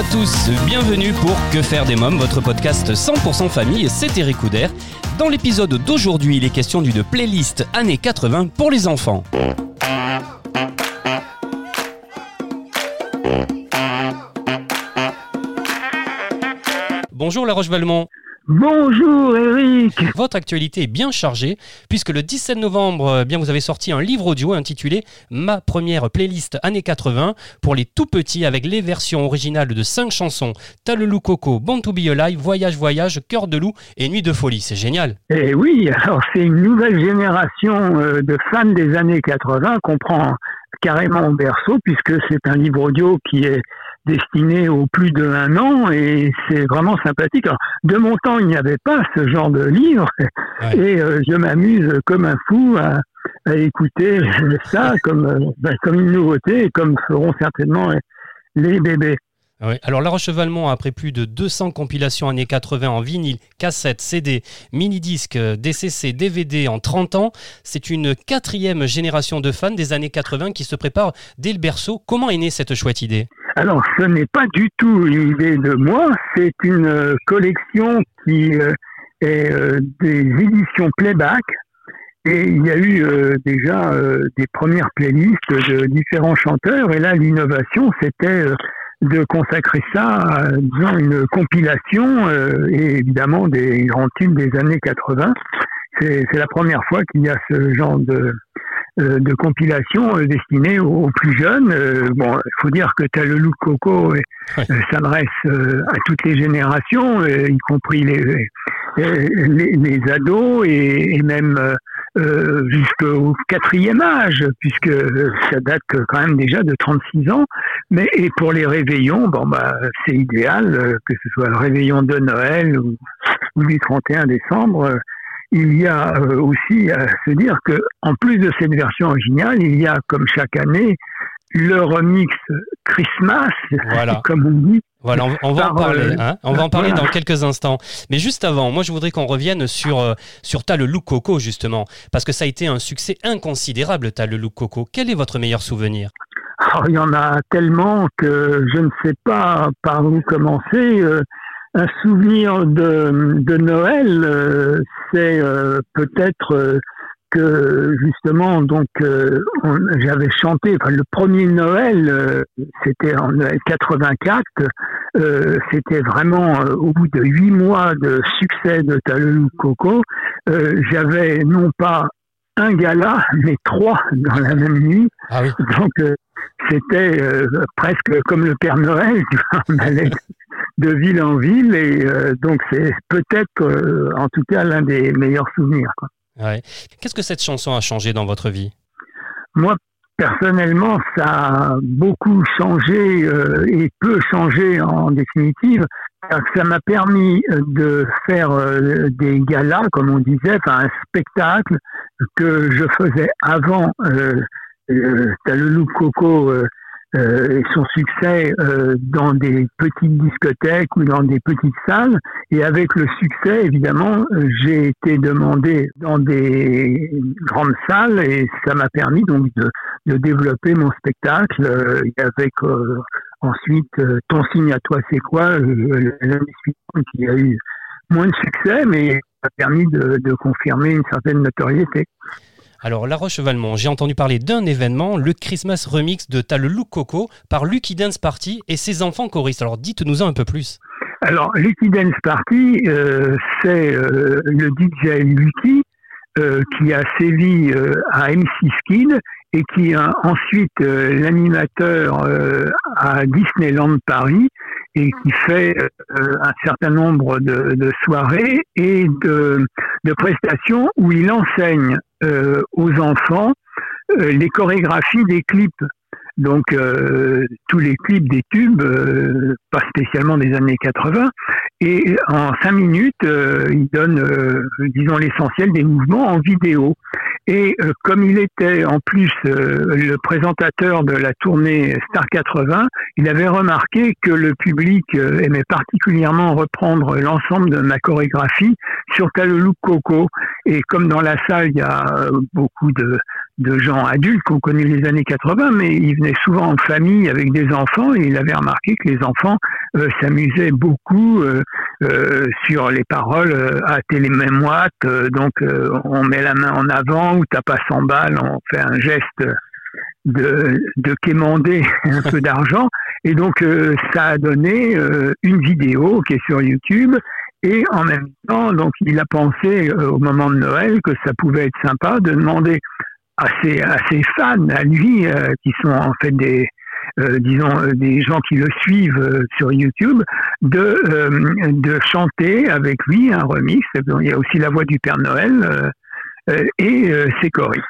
Bonjour à tous, bienvenue pour Que faire des mômes, votre podcast 100% famille, c'est Eric Couder. Dans l'épisode d'aujourd'hui, il est question d'une playlist années 80 pour les enfants. Bonjour La Roche-Valmont. Bonjour Eric Votre actualité est bien chargée puisque le 17 novembre, eh bien vous avez sorti un livre audio intitulé Ma première playlist années 80 pour les tout petits avec les versions originales de 5 chansons Talelou Coco, Bon to Be Alive, Voyage Voyage, Cœur de loup et Nuit de folie. C'est génial. Eh oui, alors c'est une nouvelle génération euh, de fans des années 80 qu'on prend carrément au berceau puisque c'est un livre audio qui est destiné au plus de un an et c'est vraiment sympathique. Alors, de mon temps, il n'y avait pas ce genre de livre et euh, je m'amuse comme un fou à, à écouter ça comme, euh, ben, comme une nouveauté et comme feront certainement les bébés. Oui. Alors La Roche-Valmont, après plus de 200 compilations années 80 en vinyle, cassette, CD, mini-disque, DCC, DVD en 30 ans, c'est une quatrième génération de fans des années 80 qui se prépare dès le berceau. Comment est née cette chouette idée? Alors, ce n'est pas du tout une idée de moi, c'est une euh, collection qui euh, est euh, des éditions playback. Et il y a eu déjà des premières playlists de différents chanteurs. Et là, l'innovation, c'était de consacrer ça à disons, une compilation et évidemment des grands tubes des années 80. C'est la première fois qu'il y a ce genre de, euh, de compilation euh, destinée aux, plus jeunes. Euh, bon, il faut dire que as le look coco s'adresse à toutes les générations, y compris les, les, ados et, même jusqu'au quatrième âge, puisque ça date quand même déjà de 36 ans. Mais et pour les réveillons, bon bah c'est idéal que ce soit le réveillon de Noël ou, ou du 31 décembre il y a euh, aussi à se dire que en plus de cette version originale, il y a comme chaque année le remix Christmas, comme on dit. Voilà, on, va en parler. Hein on va en parler dans quelques instants. Mais juste avant, moi, je voudrais qu'on revienne sur euh, sur Ta le Look Coco justement, parce que ça a été un succès inconsidérable. Ta le Look Coco. Quel est votre meilleur souvenir? Oh, Il y en a tellement que je ne sais pas par où commencer. Euh, un souvenir de, de Noël, euh, c'est peut-être que justement, donc, j'avais chanté. Enfin, le premier Noël, c'était en 84. c'était vraiment au bout de huit mois de succès de Talou Coco. j'avais non pas un gala, mais trois dans la même nuit. Ah oui. Donc, c'était presque comme le Père Noël. On allait de ville en ville et euh, donc c'est peut-être euh, en tout cas l'un des meilleurs souvenirs. Qu'est-ce que cette chanson a changé dans votre vie? Moi personnellement ça a beaucoup changé euh, et peut changer en définitive. Ça m'a permis de faire des galas, comme on disait, un spectacle que je faisais avant. Euh, le coco euh, son succès euh, dans des petites discothèques ou dans des petites salles. Et avec le succès, évidemment, j'ai été demandé dans des grandes salles et ça m'a permis donc de, de, développer mon spectacle euh, avec euh, ensuite Ton signe à toi c'est quoi l'année suivante qui a eu moins de succès mais ça a permis de, de confirmer une certaine notoriété. Alors, La Roche-Valmont, j'ai entendu parler d'un événement, le Christmas Remix de Tal Look Coco par Lucky Dance Party et ses enfants choristes. Alors, dites-nous un peu plus. Alors, Lucky Dance Party, euh, c'est euh, le DJ Lucky euh, qui a sévi à MC Skid et qui est ensuite l'animateur à Disneyland Paris et qui fait un certain nombre de, soirées et de, de, prestations où il enseigne euh, aux enfants euh, les chorégraphies des clips. Donc euh, tous les clips des tubes, pas spécialement des années 80, et en cinq minutes, il donne, disons, l'essentiel des mouvements en vidéo. Et comme il était en plus le présentateur de la tournée Star 80, il avait remarqué que le public aimait particulièrement reprendre l'ensemble de ma chorégraphie sur Talelou Coco. Et comme dans la salle, il y a beaucoup de, de gens adultes qui ont connu les années 80, mais il venait souvent en famille avec des enfants et il avait remarqué que les enfants euh, s'amusaient beaucoup euh, euh, sur les paroles à télémémoire. donc on met la main en avant ou t'as pas 100 balles, on fait un geste de, de quémander un peu d'argent. Et donc ça a donné une vidéo qui est sur YouTube et en même temps, donc, il a pensé au moment de Noël que ça pouvait être sympa de demander à ses, fans, à lui, euh, qui sont en fait des, euh, disons, euh, des gens qui le suivent sur YouTube, de, de chanter avec lui un remix. Il y a aussi la voix du Père Noël et ses choristes.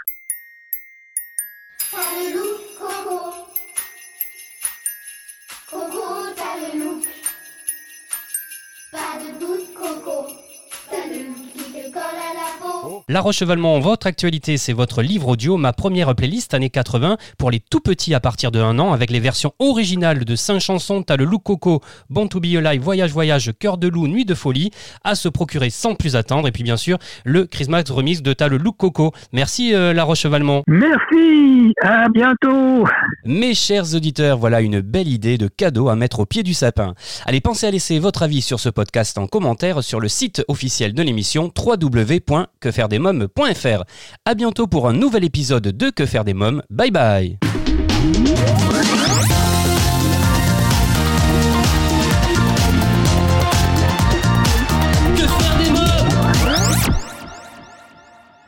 La Rochevalmont, votre actualité, c'est votre livre audio, ma première playlist années 80 pour les tout petits à partir de 1 an avec les versions originales de 5 chansons. T'as le Look Coco, Bon to Be Alive, Voyage Voyage, Cœur de Loup, Nuit de Folie à se procurer sans plus attendre. Et puis bien sûr, le Christmas remix de T'as le Look Coco. Merci euh, La Rochevalmont. Merci, à bientôt. Mes chers auditeurs, voilà une belle idée de cadeau à mettre au pied du sapin. Allez, pensez à laisser votre avis sur ce podcast en commentaire sur le site officiel de l'émission www.quefairedesmoms.fr. A bientôt pour un nouvel épisode de Que faire des mômes. Bye bye